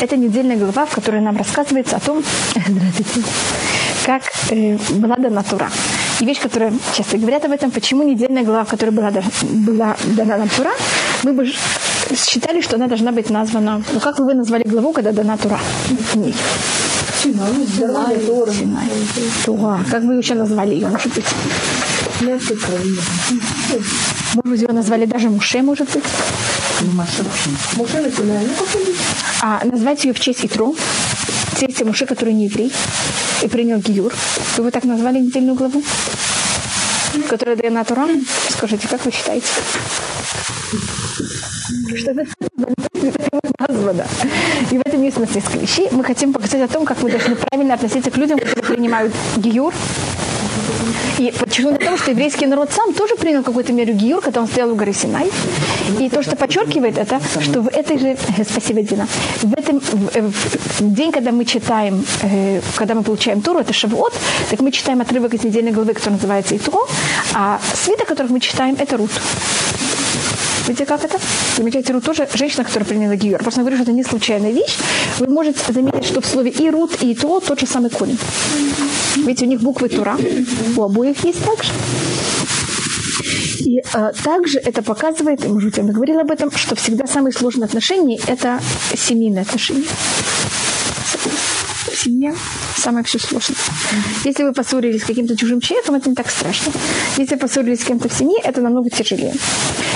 Это недельная глава, в которой нам рассказывается о том, как э, была дана Тура. И вещь, которая часто говорят об этом, почему недельная глава, в которой была, была дана нам Тура, мы бы считали, что она должна быть названа... Ну, как вы назвали главу, когда дана Тура? Синай. Тура. Как вы еще назвали ее, может быть? Может быть, ее назвали даже Муше, может быть? А назвать ее в честь Итро, в честь Муше, который не еврей, и принял Гиюр. Вы его так назвали недельную главу? Которая дана Тура? Скажите, как вы считаете? Что это названо. И в этом есть несколько вещей. Мы хотим показать о том, как мы должны правильно относиться к людям, которые принимают гиюр, и почему? Потому что еврейский народ сам тоже принял какую-то меру гиюр, когда он стоял в горе Синай. И то, что подчеркивает это, что в этой же... Спасибо, Дина. В этом в, в день, когда мы читаем, э, когда мы получаем Туру, это Шавуот, так мы читаем отрывок из недельной главы, который называется Итро, а свиток, который мы читаем, это Рут. Видите, как это? Замечаете, Рут тоже женщина, которая приняла гиюр. Просто говорю, что это не случайная вещь. Вы можете заметить, что в слове и Рут, и то тот же самый корень. Ведь у них буквы Тура. У обоих есть также. И а, также это показывает, и, может быть, я говорила об этом, что всегда самые сложные отношения – это семейные отношения. Семья самое все сложное. Если вы поссорились с каким-то чужим человеком, это не так страшно. Если вы поссорились с кем-то в семье, это намного тяжелее.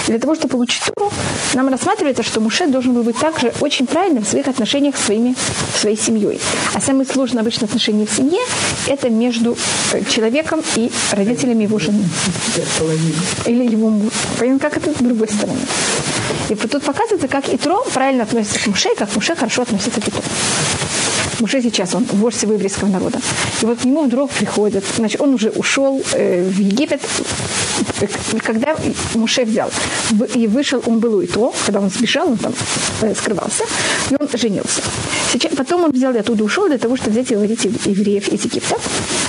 И для того, чтобы получить Туру, нам рассматривается, что Муше должен был быть также очень правильным в своих отношениях с своими, своей семьей. А самые сложные обычно отношения в семье – это между э, человеком и родителями его жены. Или его мужа. Понятно, как это с другой стороны. И тут показывается, как Итро правильно относится к Муше, как Муше хорошо относится к Итро. Муше сейчас, он вождь еврейского народа. И вот к нему вдруг приходят, значит, он уже ушел э, в Египет, когда Муше взял и вышел, он был у Итро, когда он сбежал, он там э, скрывался, и он женился. Сейчас, потом он взял и оттуда ушел для того, чтобы взять и выводить евреев из Египта.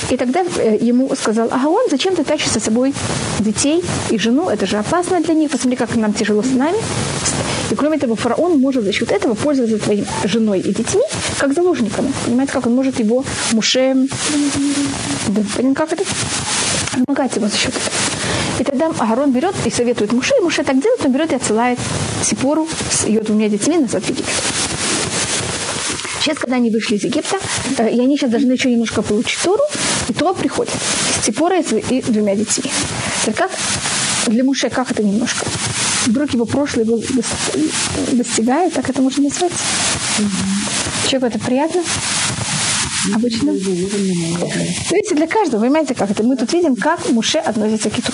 И тогда э, ему сказал, ага, он, зачем ты тащишь со собой детей и жену, это же опасно для них, посмотри, как нам тяжело с нами. И кроме того, фараон может за счет этого пользоваться твоей женой и детьми как заложниками. Понимаете, как он может его муше... Да, как это? Помогать ему за счет этого. И тогда Агарон берет и советует Муше, и Муше так делает, он берет и отсылает Сипору с ее двумя детьми назад в Египет. Сейчас, когда они вышли из Египта, э, и они сейчас должны еще немножко получить Тору, и то приходит с Ципорой и двумя детьми. Так как для Муше как это немножко? Вдруг его прошлое достигает, так это можно назвать? Человеку это приятно? Обычно. Видите, для каждого, понимаете, как это? Мы тут видим, как Муше относится к Иту.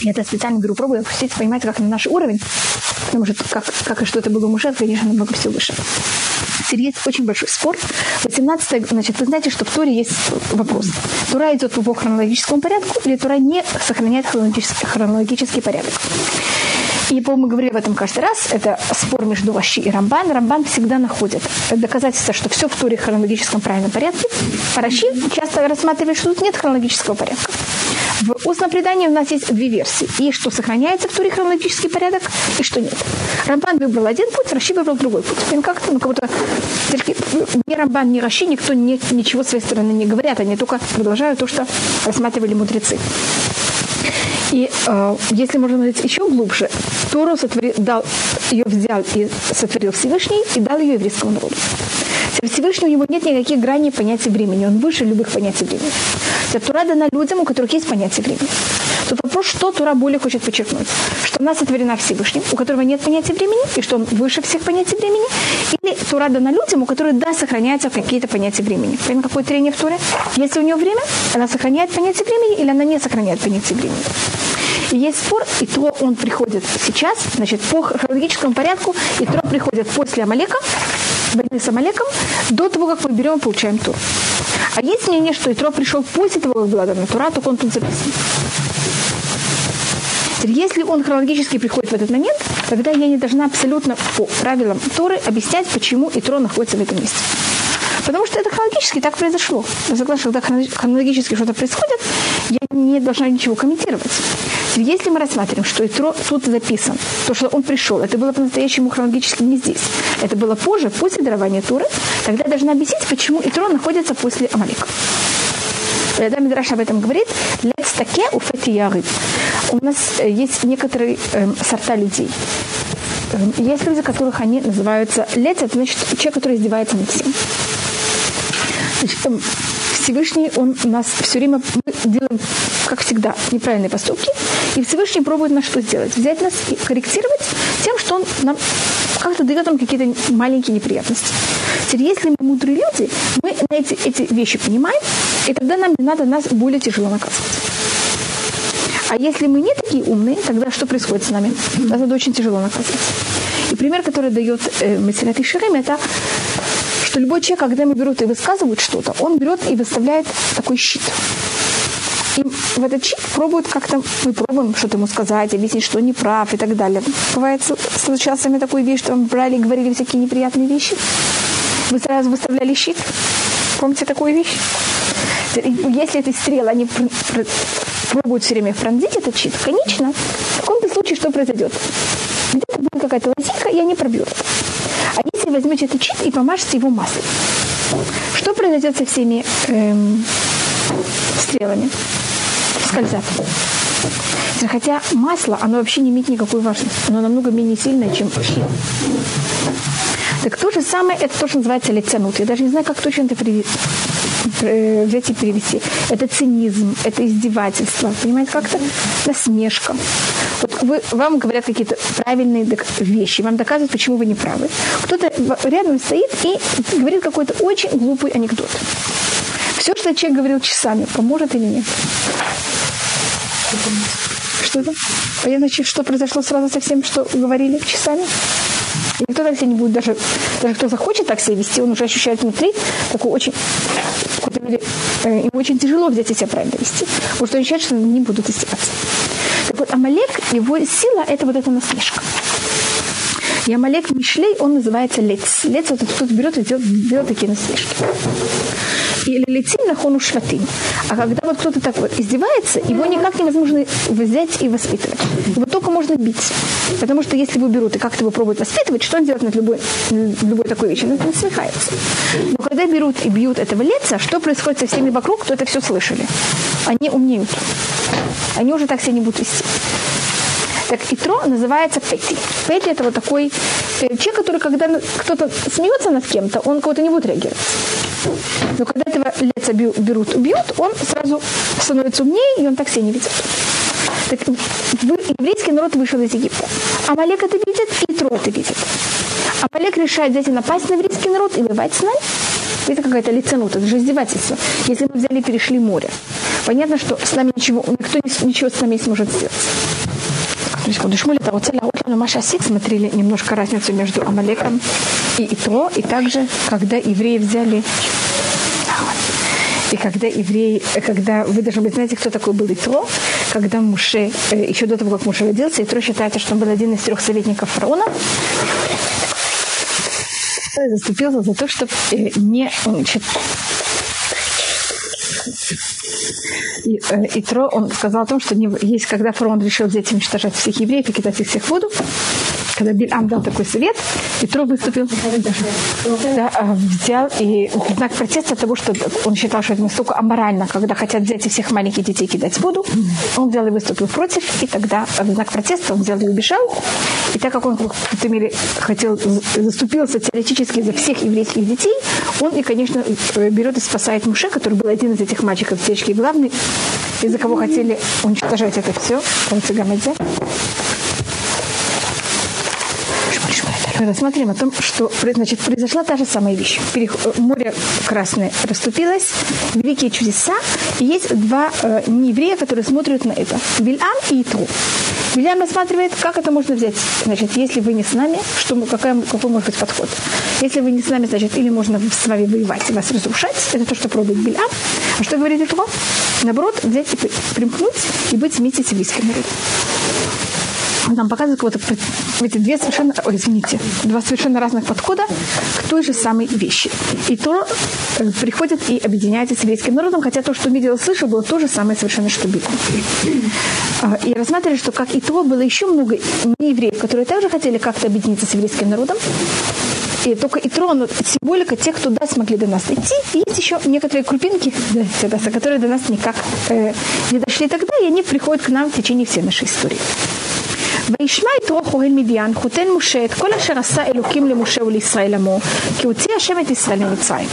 Я это специально беру пробую опустить, понимаете, как на наш уровень. Потому что как, как и что это было Муше, конечно, намного все выше. Теперь есть очень большой спор. 18 значит, вы знаете, что в Торе есть вопрос. Тура идет по хронологическому порядку или Тура не сохраняет хронологический, хронологический порядок? И, по-моему, мы говорили об этом каждый раз. Это спор между Ваши и Рамбан. Рамбан всегда находит доказательства, что все в Туре в хронологическом правильном порядке. А Раши часто рассматривает, что тут нет хронологического порядка. В устном предании у нас есть две версии. И что сохраняется в Туре хронологический порядок, и что нет. Рамбан выбрал один путь, Раши выбрал другой путь. И как-то, ну, как будто ни Рамбан, ни Раши никто не, ничего своей стороны не говорят. Они только продолжают то, что рассматривали мудрецы. И э, если можно говорить еще глубже, Тору сотворил, дал, ее взял и сотворил Всевышний и дал ее еврейскому народу. Всевышний у него нет никаких граней понятия времени. Он выше любых понятий времени. Тура дана людям, у которых есть понятие времени. Тут вопрос, что Тура более хочет подчеркнуть. Что она сотворена Всевышним, у которого нет понятия времени, и что он выше всех понятий времени. Или Тура дана людям, у которых, да, сохраняются какие-то понятия времени. Понятно, какое трение в Туре? Если у нее время, она сохраняет понятие времени или она не сохраняет понятие времени. И есть спор, и то он приходит сейчас, значит, по хронологическому порядку, и то приходит после Амалека, войны с Амалеком, до того, как мы берем и получаем тур. А есть мнение, что Итро пришел после того, как была дана Тура, только он тут записан. Если он хронологически приходит в этот момент, тогда я не должна абсолютно по правилам Торы объяснять, почему Итро находится в этом месте. Потому что это хронологически так произошло. Я согласна, когда хронологически что-то происходит, я не должна ничего комментировать. Если мы рассматриваем, что Итро тут записан, то, что он пришел, это было по-настоящему хронологически не здесь. Это было позже, после дарования Туры. Тогда должна объяснить, почему Итро находится после Амалика. Когда Мидраш об этом говорит, лец таке у яры. У нас э, есть некоторые э, сорта людей. Эм, есть люди, которых они называются лец, это значит человек, который издевается над всем. Значит, эм, Всевышний, он нас все время, мы делаем, как всегда, неправильные поступки, и Всевышний пробует нас что сделать? Взять нас и корректировать тем, что он нам как-то дает нам какие-то маленькие неприятности. Теперь, если мы мудрые люди, мы эти, эти вещи понимаем, и тогда нам не надо нас более тяжело наказывать. А если мы не такие умные, тогда что происходит с нами? Нас надо очень тяжело наказывать. И пример, который дает э, Масилат Ишерем, это что любой человек, когда ему берут и высказывают что-то, он берет и выставляет такой щит. И в этот щит пробуют как-то, мы пробуем что-то ему сказать, объяснить, что он не прав и так далее. Бывает, случалось с вами такую вещь, что вам брали и говорили всякие неприятные вещи. Вы сразу выставляли щит. Помните такую вещь? Если эти стрелы, они пробуют все время пронзить этот щит, конечно, в каком-то случае что произойдет? Где-то будет какая-то лазейка, и они пробьют. А если возьмете этот щит и помажете его маслом, что произойдет со всеми эм, стрелами? Скользят. Хотя масло, оно вообще не имеет никакой важности. Оно намного менее сильное, чем щит. Так то же самое, это то, что называется лицанут. Я даже не знаю, как точно это при... взять и перевести. Это цинизм, это издевательство. Понимаете, как-то насмешка. Вот вы, вам говорят какие-то правильные вещи, вам доказывают, почему вы не правы. Кто-то рядом стоит и говорит какой-то очень глупый анекдот. Все, что человек говорил часами, поможет или нет? Что это? Понятно, что произошло сразу со всем, что говорили часами? И никто так себя не будет даже, даже кто захочет так себя вести, он уже ощущает внутри такую очень, э, ему очень тяжело взять и себя правильно вести. Потому что он ощущает, что не будут издеваться. Так вот, Амалек, его сила – это вот эта насмешка. И Амалек Мишлей, он называется Лец. Лец – это кто-то берет и делает, делает такие насмешки или летим на хону шватим. А когда вот кто-то так вот издевается, его никак невозможно взять и воспитывать. Его только можно бить. Потому что если его берут и как-то его пробуют воспитывать, что он делает над любой, любой такой вещью? Он насмехается. Но когда берут и бьют этого лица, что происходит со всеми вокруг, кто это все слышали? Они умнеют. Они уже так себя не будут вести. Так Итро называется Пети. Пети это вот такой э, человек, который, когда кто-то смеется над кем-то, он кого-то не будет реагировать. Но когда этого лица берут, убьют, он сразу становится умнее, и он так себя не ведет. Так, еврейский народ вышел из Египта. Амалек это видит, и Итро это видит. Амалек решает взять и напасть на еврейский народ и воевать с нами. Это какая-то лиценута, это же издевательство. Если мы взяли и перешли море. Понятно, что с нами ничего, никто ничего с нами не сможет сделать. Секунду, Шмуль, это вот целая Маша Сик смотрели немножко разницу между Амалеком и Итро, и также, когда евреи взяли и когда евреи, когда вы должны быть, знаете, кто такой был Итро, когда Муше, э, еще до того, как Муше родился, Итро считается, что он был один из трех советников фараона, заступился за то, чтобы э, не значит, и, э, и Тро, он сказал о том, что не, есть, когда фараон решил и уничтожать всех евреев и кидать их всех в воду, когда Бильам дал такой совет, и Тро выступил, да, а, взял и знак протеста того, что он считал, что это настолько аморально, когда хотят взять и всех маленьких детей кидать в воду, он взял и выступил против, и тогда в знак протеста он взял и убежал. И так как он в какой-то мере хотел, заступился теоретически за всех еврейских детей, он и, конечно, э, берет и спасает Муше, который был один из этих мальчиков течке, главный, из-за кого хотели уничтожать это все, концы Гамадзе. рассмотрим о том, что значит, произошла та же самая вещь. Море Красное расступилось, великие чудеса, и есть два э, нееврея, которые смотрят на это. Вильам и Итру. Вильям рассматривает, как это можно взять. Значит, если вы не с нами, что, какая, какой может быть подход? Если вы не с нами, значит, или можно с вами воевать и вас разрушать. Это то, что пробует Вильям. А что говорит Итру? Наоборот, взять и примкнуть и быть вместе с еврейским народом. Нам показывает вот эти две совершенно, ой, извините, два совершенно разных подхода к той же самой вещи. И то э, приходит и объединяется с еврейским народом, хотя то, что видел и слышал, было то же самое совершенно, что Библия. А, и рассматривали, что как и то было еще много неевреев, которые также хотели как-то объединиться с еврейским народом, и только и тронут символика тех, кто да, смогли до нас дойти. И есть еще некоторые крупинки, да, которые до нас никак э, не дошли тогда, и они приходят к нам в течение всей нашей истории. וישמע יתרו כהן מדיין, חותן משה, את כל אשר עשה אלוקים למשה ולישראל עמו, כי הוציא השם את ישראל ממצרים.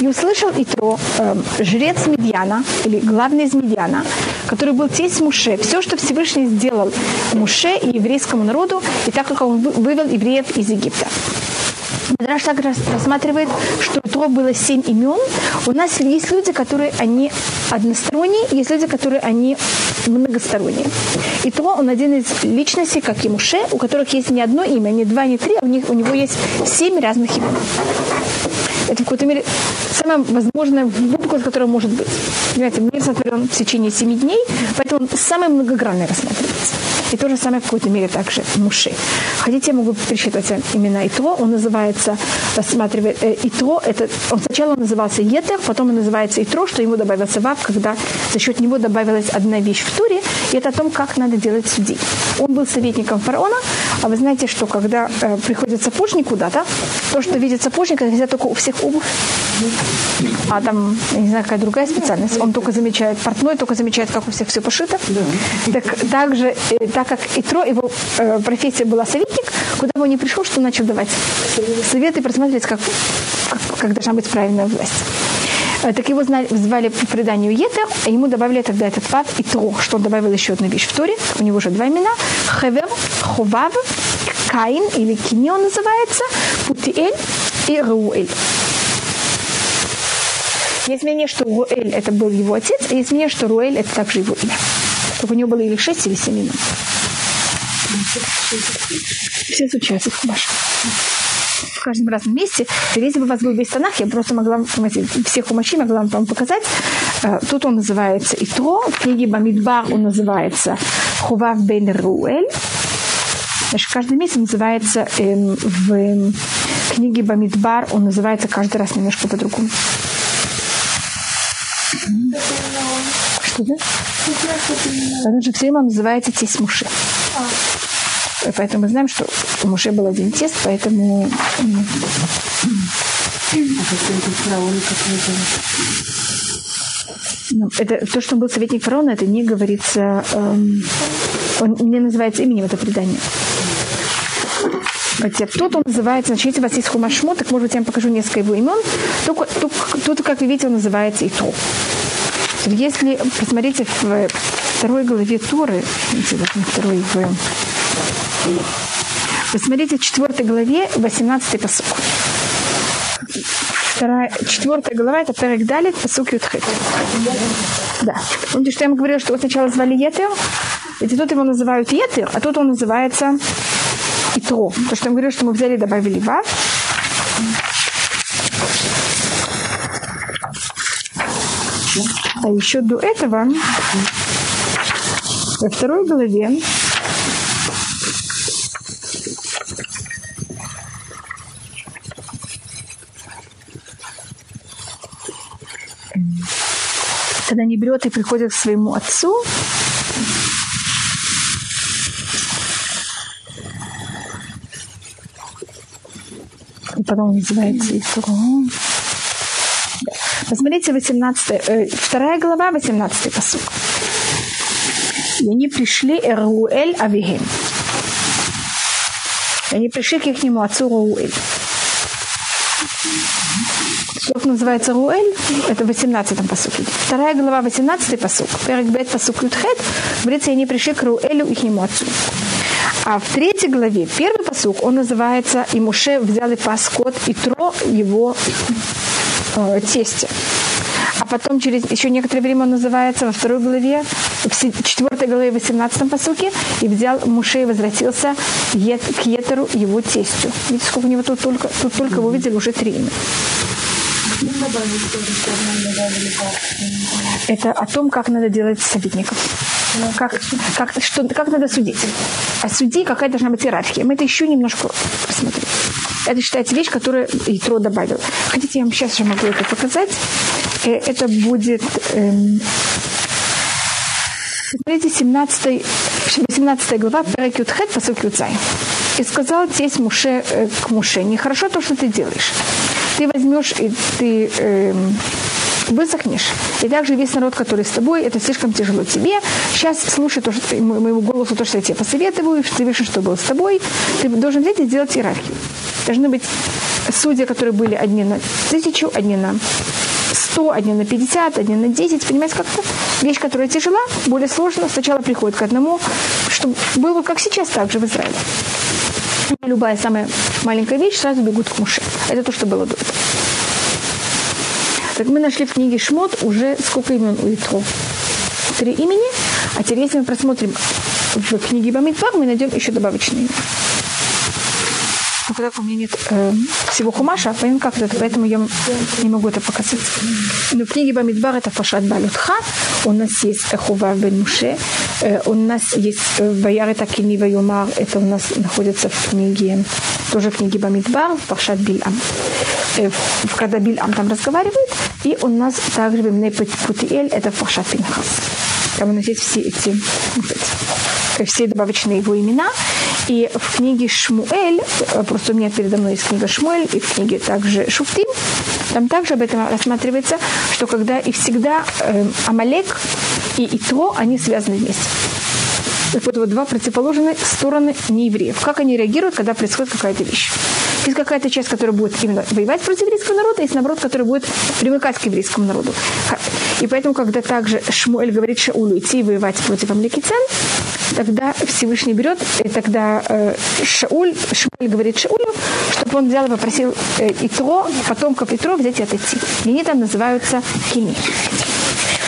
И услышал Итро, э, жрец Медьяна, или главный из Медьяна, который был тесть Муше, все, что Всевышний сделал Муше и еврейскому народу, и так как он вывел евреев из Египта. Мадраш так рассматривает, что у Тро было семь имен. У нас есть люди, которые они односторонние, есть люди, которые они многосторонние. И то он один из личностей, как и Муше, у которых есть не одно имя, не два, не три, а у, них, у него есть семь разных имен. Это в какой-то мере самое возможное глубокое, которое может быть. Понимаете, мир сотворен в течение семи дней, поэтому он самый многогранный рассматривается. И то же самое в какой-то мере также Муши. Хотите, я могу пересчитать имена Итро. Он называется, рассматривает э, Итро, это, он сначала назывался Етер, потом он называется Итро, что ему добавился Вав, когда за счет него добавилась одна вещь в туре, и это о том, как надо делать судей. Он был советником фараона, а вы знаете, что когда э, приходит сапожник куда-то, то, что видит сапожник, это только у всех обувь. А там, я не знаю, какая другая специальность. Он только замечает, портной только замечает, как у всех все пошито. Так, также, э, так как Итро, его э, профессия была советник, куда бы он ни пришел, что начал давать советы просматривать, как, как, как должна быть правильная власть. Э, так его знали, звали по преданию Етер, а ему добавили тогда этот пав и Тро, что он добавил еще одну вещь в Торе. У него уже два имена. Хевер, Ховав, Каин или Киньон называется, Путиэль и Руэль. Есть мнение, что Руэль это был его отец, а есть мнение, что Руэль это также его имя. Только у него было или шесть, или семь имен. Все случаются в Хумаше. В каждом разном месте. Если бы у вас был весь Танах, я просто могла вам, всех хумаши могла вам показать. Э, тут он называется Итро, в книге Бамидбар он называется Хував бен Руэль. Значит, каждый месяц называется эм, в книге Бамидбар, он называется каждый раз немножко по-другому. Что да? Потому что все время называется тесть Муши. Поэтому мы знаем, что у Муше был один тест, поэтому... Ну, это то, что он был советник фараона, это не говорится, эм, он не называется именем это предание. Хотя тут он называется, значит, если у вас есть хумашмо, так, может быть, я вам покажу несколько его имен. Тут, тут, тут как вы видите, он называется Итро. Если посмотрите в второй главе Торы, второй, в Посмотрите в четвертой главе, 18 посук. Вторая, четвертая глава, это Перек Далит, посук Ютхет. Да. Помните, что я ему говорила, что его сначала звали Етер, ведь тут его называют Етер, а тут он называется Итро. То, что я говорю, что мы взяли и добавили Вав. А еще до этого, во второй главе, когда не берет и приходит к своему отцу, потом называется Исро. Посмотрите, 18, э, вторая глава, 18 посуд. И они пришли Эруэль Авигем. И они пришли к их отцу Руэль. Как называется Руэль? Это в 18-м посуке. Вторая глава, 18-й посук. Перек бет посук Ютхет. Говорится, они пришли к Руэлю, их отцу. А в третьей главе, первый посук, он называется «И Муше взял и пас скот, и тро его э, тесте». А потом через еще некоторое время он называется во второй главе, в четвертой главе, в 18 посуке, и взял Муше и возвратился к Етеру, его тестю. Видите, сколько у него тут только, тут только вы видели уже три имя. Это о том, как надо делать советников. Как, как, что, как надо судить? А суди, какая должна быть иерархия. Мы это еще немножко посмотрим. Это считается вещь, которую Итро добавил. Хотите, я вам сейчас же могу это показать. Э, это будет... Эм, смотрите, 17, 18 глава, Перекют Хет, посылки Юцай. И сказал тесть Муше э, к Муше, нехорошо то, что ты делаешь. Ты возьмешь и ты э, высохнешь. И также весь народ, который с тобой, это слишком тяжело тебе. Сейчас слушай то, что, моему голосу то, что я тебе посоветую, ты видишь, что было с тобой. Ты должен взять и сделать иерархию. Должны быть судьи, которые были одни на тысячу, одни на сто, одни на пятьдесят, одни на десять. Понимаете, как-то вещь, которая тяжела, более сложная, сначала приходит к одному, чтобы было как сейчас так же в Израиле. Любая самая маленькая вещь сразу бегут к муше. Это то, что было до этого. Так мы нашли в книге Шмот уже сколько имен у Итро? Три имени. А теперь, если мы просмотрим в книге Бамидбар, мы найдем еще добавочные имена. Но когда у меня нет э, всего хумаша, поэтому как это, поэтому я не могу это показать. Но в книге Бамидбар это Фашат Балютха, у нас есть Эхува бен Муше, э, у нас есть э, Баяр это Кинива Юмар, это у нас находится в книге, тоже в книге Бамидбар, Фашат Бильам. Э, когда Бильам там разговаривает, и у нас также Бемне Путиэль, это Фашат Пинхас. Там у нас есть все эти, все добавочные его имена. И в книге Шмуэль, э, просто у меня передо мной есть книга Шмуэль, и в книге также Шуфтим, там также об этом рассматривается, что когда и всегда э, Амалек и Итро, они связаны вместе. Так вот, вот два противоположные стороны неевреев. Как они реагируют, когда происходит какая-то вещь. Есть какая-то часть, которая будет именно воевать против еврейского народа, есть, наоборот, которая будет примыкать к еврейскому народу. И поэтому, когда также Шмуэль говорит Шаулю идти воевать против Амлекицен, тогда Всевышний берет, и тогда э, Шауль, Шмуэль говорит Шаулю, чтобы он взял и попросил э, Итро, потомков Итро взять и отойти. И они там называются хими.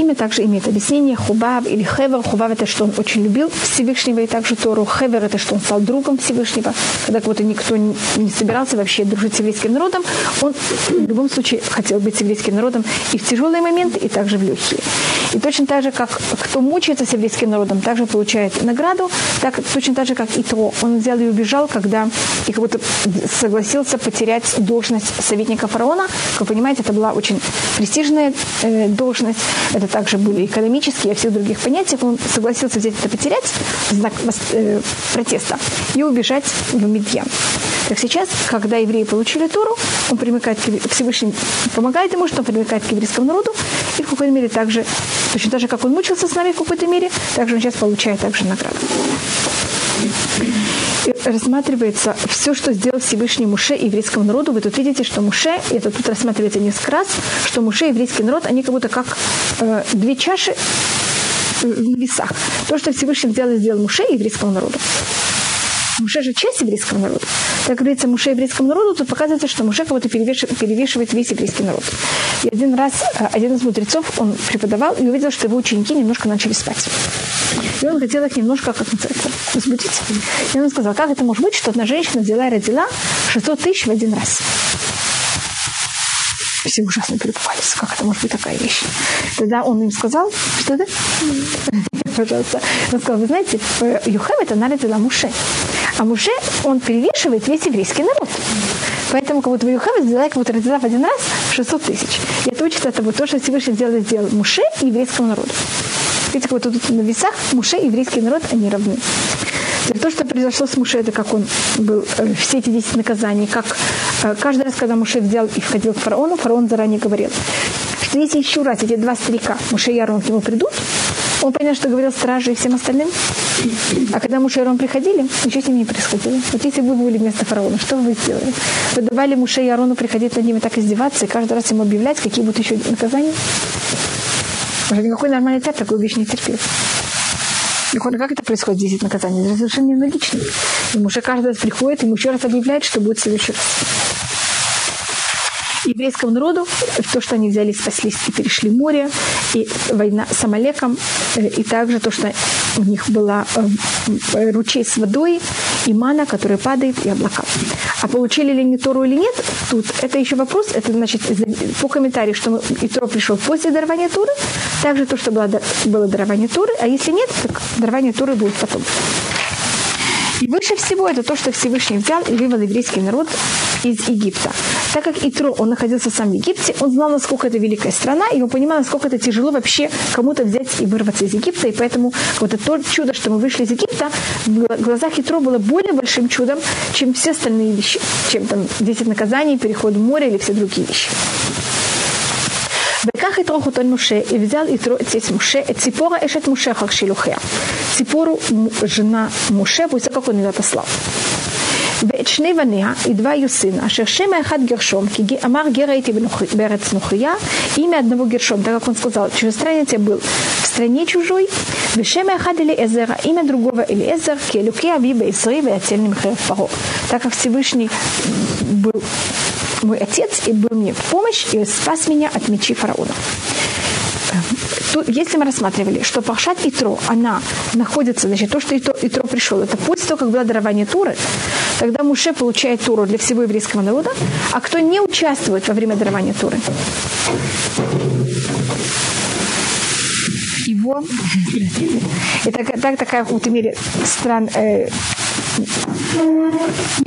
Имя также имеет объяснение Хубав или Хевер. Хубав это что он очень любил Всевышнего и также Тору. Хевер это что он стал другом Всевышнего. Когда кого-то никто не собирался вообще дружить с еврейским народом, он в любом случае хотел быть с еврейским народом и в тяжелые моменты, и также в легкие. И точно так же, как кто мучается с еврейским народом, также получает награду, так точно так же, как и то. Он взял и убежал, когда и как будто согласился потерять должность советника фараона. Как вы понимаете, это была очень престижная э, должность это также были экономические и всех других понятиях, он согласился взять это потерять знак э, протеста и убежать в Медьян. Так сейчас, когда евреи получили Тору, он примыкает к Всевышнему, помогает ему, что он примыкает к еврейскому народу, и в какой-то мере также, точно так же, как он мучился с нами в какой-то мере, также он сейчас получает также награду рассматривается все, что сделал Всевышний Муше еврейскому народу. Вы тут видите, что Муше, это тут рассматривается несколько раз, что Муше и еврейский народ, они как будто как э, две чаши в весах. То, что Всевышний сделал, сделал Муше и еврейскому народу. Муше же часть еврейского народа. Так говорится, Муше еврейскому народу, тут показывается, что Муше кого-то перевешивает весь еврейский народ. И один раз э, один из мудрецов, он преподавал и увидел, что его ученики немножко начали спать. И он хотел их немножко, как называется, возбудить. И он сказал, как это может быть, что одна женщина взяла и родила 600 тысяч в один раз все ужасно перепугались, как это может быть такая вещь. Тогда он им сказал, что да? Пожалуйста. Он сказал, вы знаете, Юхем это нарядила Муше. А Муше, он перевешивает весь еврейский народ. Поэтому как будто Юхем сделала, как будто родила в один раз 600 тысяч. И это учится от того, то, что Всевышний сделал, сделал Муше и еврейскому народу. Видите, как вот тут на весах Муше и еврейский народ, они равны. То, что произошло с Муше, это как он был, э, все эти 10 наказаний, как э, каждый раз, когда Муше взял и входил к фараону, фараон заранее говорил, что если еще раз эти два старика, Муше и Арон, к нему придут, он понял, что говорил страже и всем остальным. А когда Муше и Арон приходили, ничего с ним не происходило. Вот если бы вы были вместо фараона, что бы вы сделали? Вы давали Муше и Арону приходить над ним и так издеваться, и каждый раз ему объявлять, какие будут еще наказания? Уже никакой нормальный царь такую вещь не терпел. Как это происходит, 10 наказаний? Это совершенно нелогично. Ему уже каждый раз приходит, ему еще раз объявляет, что будет следующий раз. Еврейскому народу, то, что они взяли, спаслись и перешли море, и война с Амалеком, э, и также то, что у них была э, ручей с водой, и мана, которая падает, и облака. А получили ли они Тору или нет, тут это еще вопрос, это значит по комментарию, что Итро пришел после дарования Туры, также то, что было, было дарование Туры, а если нет, так дарование Туры будет потом. Выше всего это то, что Всевышний взял и вывел еврейский народ из Египта. Так как Итро, он находился сам в Египте, он знал, насколько это великая страна, и он понимал, насколько это тяжело вообще кому-то взять и вырваться из Египта. И поэтому вот это то чудо, что мы вышли из Египта, в глазах Итро было более большим чудом, чем все остальные вещи, чем там 10 наказаний, переход в море или все другие вещи. וכך יתרו אותן משה, הבזל יתרו ציץ משה, את ציפורה אשת משה אחר שילוחיה. ציפור ז'נה משה, והוא יצא ככה נדעת отослал. ואת שני בניה, и два ее сына, אשר שם האחד גרשום, כי אמר גר הייתי בארץ נוכריה, имя одного Гершом, так как он сказал, чужестранец я был в стране чужой, ושם האחד Элиэзера, имя другого Элиэзер, כי אלוקי אבי בישראל ויצלני מחרב פרעה. Так как Всевышний был мой отец и был мне в помощь и спас меня от мечи фараона. Тут, если мы рассматривали, что Пахшат Итро, она находится, значит, то, что Итро, Итро пришел, это после того, как было дарование Туры, тогда Муше получает Туру для всего еврейского народа, а кто не участвует во время дарования Туры? Его, это так, такая в каком-то мере стран, э,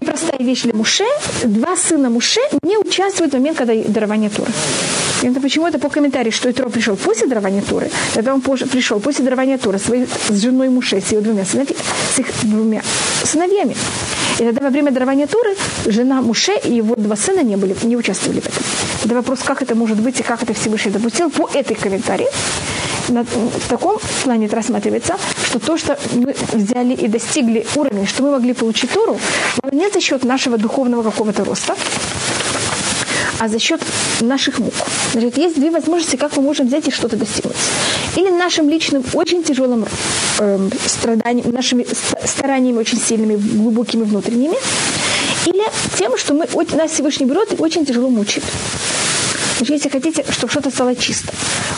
непростая вещь для Муше. Два сына Муше не участвуют в момент, когда дарование Туры. Это почему это по комментарию, что Итро пришел после дарования Туры, когда он пришел после дарования Туры своей, с женой Муше, с ее двумя, сыновьями, с их двумя сыновьями. И тогда во время дарования Туры жена Муше и его два сына не, были, не участвовали в этом. Это вопрос, как это может быть и как это Всевышний допустил по этой комментарии в таком плане это рассматривается, что то, что мы взяли и достигли уровня, что мы могли получить Туру, не за счет нашего духовного какого-то роста, а за счет наших мук. Значит, есть две возможности, как мы можем взять и что-то достигнуть. Или нашим личным очень тяжелым э, страданием, нашими стараниями очень сильными, глубокими внутренними, или тем, что мы, нас Всевышний берет и очень тяжело мучает. Если хотите, чтобы что-то стало чисто,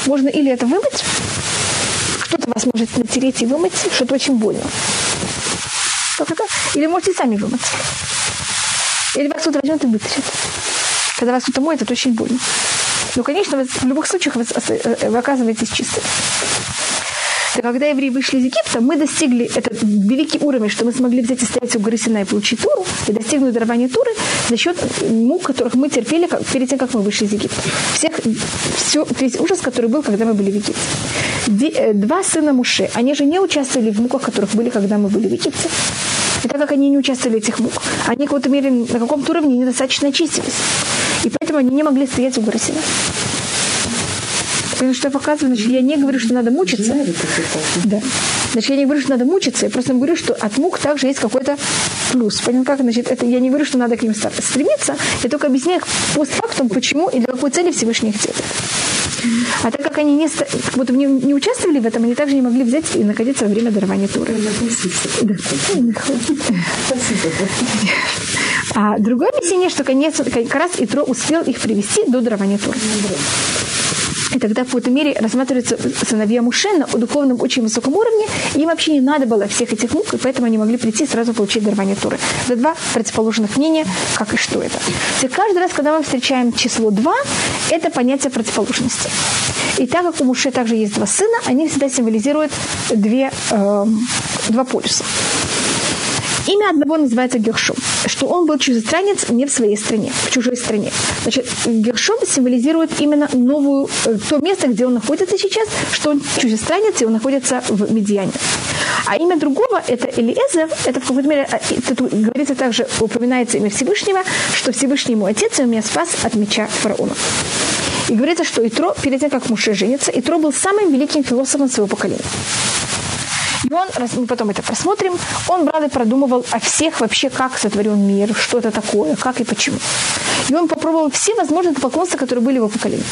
можно или это вымыть, кто-то вас может натереть и вымыть, что-то очень больно. Как это? Или можете сами вымыть. Или вас кто-то возьмет и вытрет. Когда вас кто-то моет, это очень больно. Но, конечно, в любых случаях вы, э, вы оказываетесь чистым что когда евреи вышли из Египта, мы достигли этот великий уровень, что мы смогли взять и стоять у горы Синай и получить Туру, и достигнуть дарования Туры за счет мук, которых мы терпели как, перед тем, как мы вышли из Египта. Всех, все, весь ужас, который был, когда мы были в Египте. Э, два сына Муше, они же не участвовали в муках, которых были, когда мы были в Египте. И так как они не участвовали в этих мук, они в каком-то мере на каком-то уровне недостаточно очистились. И поэтому они не могли стоять у горы Синай. Потому что я показываю, значит, я не говорю, что надо мучиться. Да. Значит, я не говорю, что надо мучиться, я просто говорю, что от мук также есть какой-то плюс. Понял, как? Значит, это я не говорю, что надо к ним стремиться, я только объясняю постфактум, почему и для какой цели Всевышний их делает. А так как они не, как будто не, не участвовали в этом, они также не могли взять и находиться во время дарования Туры. Да. А другое объяснение, что конец, как раз Итро успел их привести до дарования Туры. И тогда в какой-то мере рассматриваются сыновья Муше на духовном очень высоком уровне. И им вообще не надо было всех этих мук, и поэтому они могли прийти и сразу получить дарование Туры. Это два противоположных мнения, как и что это. И каждый раз, когда мы встречаем число два, это понятие противоположности. И так как у Муше также есть два сына, они всегда символизируют две, э, два полюса. Имя одного называется Гершом, что он был чужестранец не в своей стране, в чужой стране. Значит, Гершом символизирует именно новую, э, то место, где он находится сейчас, что он чужестранец, и он находится в Медиане. А имя другого, это Элиезер, это в какой-то мере, это говорится также, упоминается имя Всевышнего, что Всевышний ему отец, и он меня спас от меча фараона. И говорится, что Итро, перед тем, как муж женится, Итро был самым великим философом своего поколения. И он, мы потом это просмотрим, он брал и продумывал о всех вообще, как сотворен мир, что это такое, как и почему. И он попробовал все возможные поклонства, которые были в его поколении.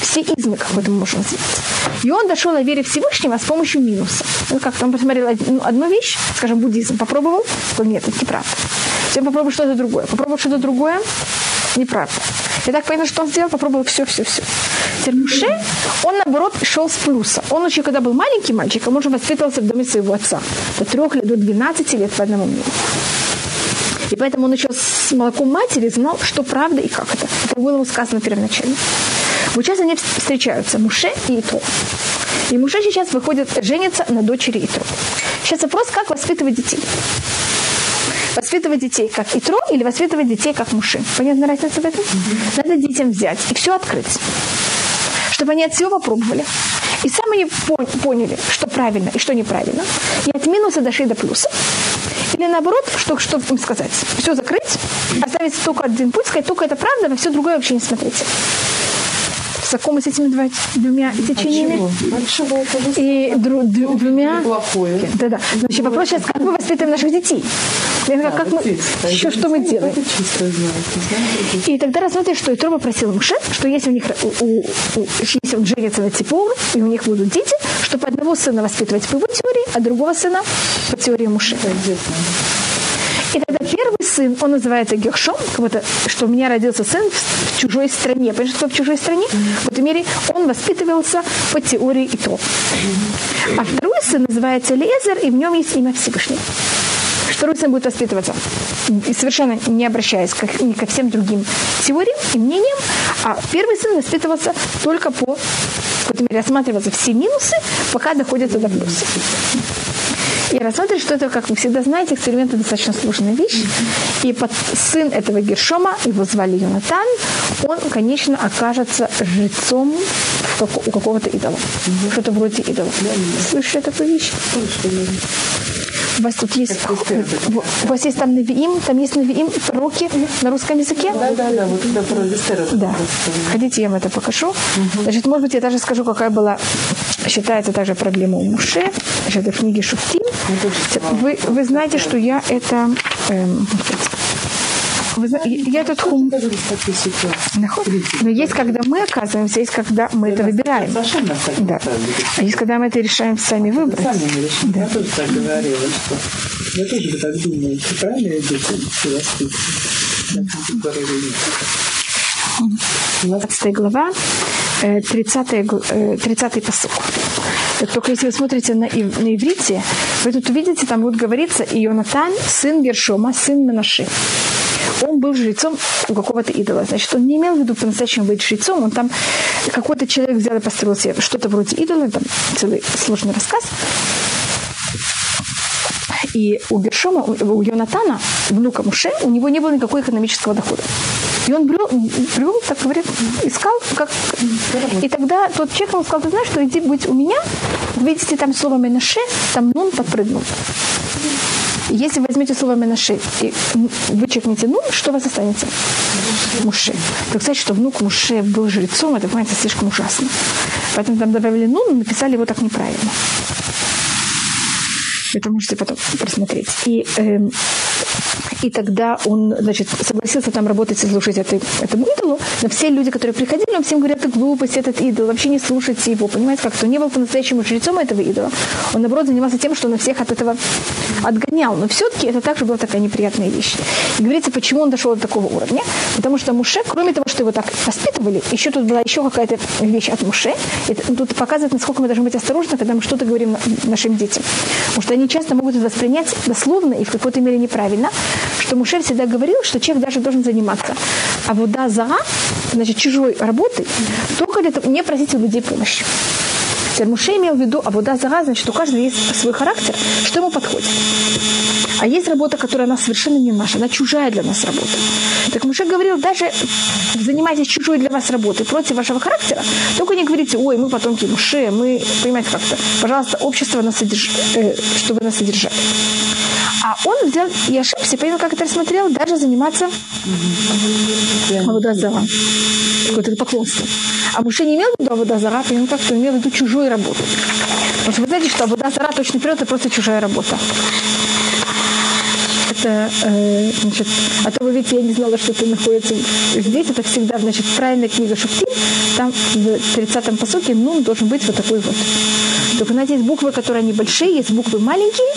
Все измы, как это можем сделать. И он дошел о вере Всевышнего с помощью минуса. Ну, как он посмотрел ну, одну вещь, скажем, буддизм, попробовал, что нет, это неправда. Все попробовал что-то другое. Попробовал что-то другое, неправда. И так понял, что он сделал, попробовал все, все, все. Теперь Муше, он наоборот шел с плюса. Он еще, когда был маленький мальчик, он уже воспитывался в доме своего отца. До трех лет, до 12 лет по одному мнению. И поэтому он еще с молоком матери знал, что правда и как это. Это было ему сказано первоначально. Вот сейчас они встречаются, Муше и Итро. И Муше сейчас выходит, женится на дочери Итро. Сейчас вопрос, как воспитывать детей. Воспитывать детей как Итро или воспитывать детей как Муши. Понятна разница в этом? Надо детям взять и все открыть. Чтобы они от всего попробовали. И сами поняли, что правильно и что неправильно. И от минуса дошли до плюса. Или наоборот, что, что им сказать? Все закрыть, оставить только один путь, сказать, только это правда, на все другое вообще не смотрите знакомы с этими два, двумя течениями? А и дру, дру, двумя... Да, да. Значит, вопрос сейчас, как мы воспитываем наших детей? Да, как мы, еще что мы делаем? И тогда рассмотрим, что Итро попросил Муше, что если у них у, у, у, если он женится на Типору, и у них будут дети, чтобы одного сына воспитывать по его теории, а другого сына по теории Муше. И тогда первый сын, он называется Гершом, как будто, что у меня родился сын в, чужой стране. Понимаешь, что в чужой стране? Mm-hmm. В этой мере он воспитывался по теории и то. Mm-hmm. А второй сын называется Лезер, и в нем есть имя Всевышнего. Второй сын будет воспитываться совершенно не обращаясь к, ни ко всем другим теориям и мнениям, а первый сын воспитывался только по, в этой мере, рассматриваться все минусы, пока доходится до плюса. И рассмотрим, что это, как вы всегда знаете, эксперимент достаточно сложная вещь. И под сын этого Гершома, его звали Юнатан, он, конечно, окажется жрецом у какого-то идола. Что-то вроде идола. Слышали такую вещь? У вас тут есть, у вас есть там Навиим, там есть Навиим, пророки на русском языке? Да, да, да, вот это про Да. Хотите, я вам это покажу? Значит, может быть, я даже скажу, какая была, считается также проблема у Муше, значит, в книге Шуфтим. Вы, вы знаете, что я это... Эм, вы, я этот хум... Но есть, когда мы оказываемся, есть, когда мы это выбираем. Да. А есть, когда мы это решаем сами выбрать. Сами решаем. Да. Я тоже так говорила, что я тоже так думаю, что правильно я воспитываю. 20 глава, 30, 30 посук. Только если вы смотрите на, на иврите, вы тут увидите, там будет говориться Ионатан, сын Гершома, сын Менаши. Он был жрецом у какого-то идола. Значит, он не имел в виду по-настоящему быть жрецом. Он там какой-то человек взял и построил себе что-то вроде идола. Там целый сложный рассказ. И у Гершома, у Йонатана, внука Муше, у него не было никакого экономического дохода. И он брел, брел так говорит, искал, как... И тогда тот человек ему сказал, ты знаешь, что иди быть у меня, видите там слово Менаше, там нун подпрыгнул. Если возьмете слово Менаше и вычеркните нун, что у вас останется? Муше. Так сказать, что внук Муше был жрецом, это, понимаете, слишком ужасно. Поэтому там добавили нун, написали его так неправильно. Это можете потом просмотреть. И э, и тогда он, значит, согласился там работать и слушать этой, этому идолу. Но все люди, которые приходили, он всем говорят, это глупость, этот идол, вообще не слушайте его. Понимаете, как-то не был по-настоящему жрецом этого идола. Он, наоборот, занимался тем, что он всех от этого отгонял. Но все-таки это также была такая неприятная вещь. И говорится, почему он дошел до такого уровня. Потому что Муше, кроме того, что его так воспитывали, еще тут была еще какая-то вещь от Муше. И тут показывает, насколько мы должны быть осторожны, когда мы что-то говорим нашим детям. Потому что они часто могут это воспринять дословно и в какой-то мере неправильно что Муше всегда говорил, что человек даже должен заниматься. А вода зара, значит, чужой работой, только для того, не просить у людей помощи. Теперь Муше имел в виду, а вода зара, значит, у каждого есть свой характер, что ему подходит. А есть работа, которая она совершенно не наша, она чужая для нас работа. Так Муше говорил, даже занимайтесь чужой для вас работой против вашего характера, только не говорите, ой, мы потомки Муше, мы, понимаете, как-то, пожалуйста, общество нас содерж... э, чтобы нас содержать. А он взял и ошибся, понял, как это рассмотрел, даже заниматься Аводазара, какое-то поклонство. А Муше не имел в виду Аводазара, понял, как то имел в виду чужую работу. Потому что вы знаете, что Аводазара точно вперед, это просто чужая работа это, э, значит, а то вы видите, я не знала, что это находится здесь, это всегда, значит, правильная книга Шуфтин, там в 30-м посоке нун должен быть вот такой вот. Только у нас есть буквы, которые небольшие, есть буквы маленькие,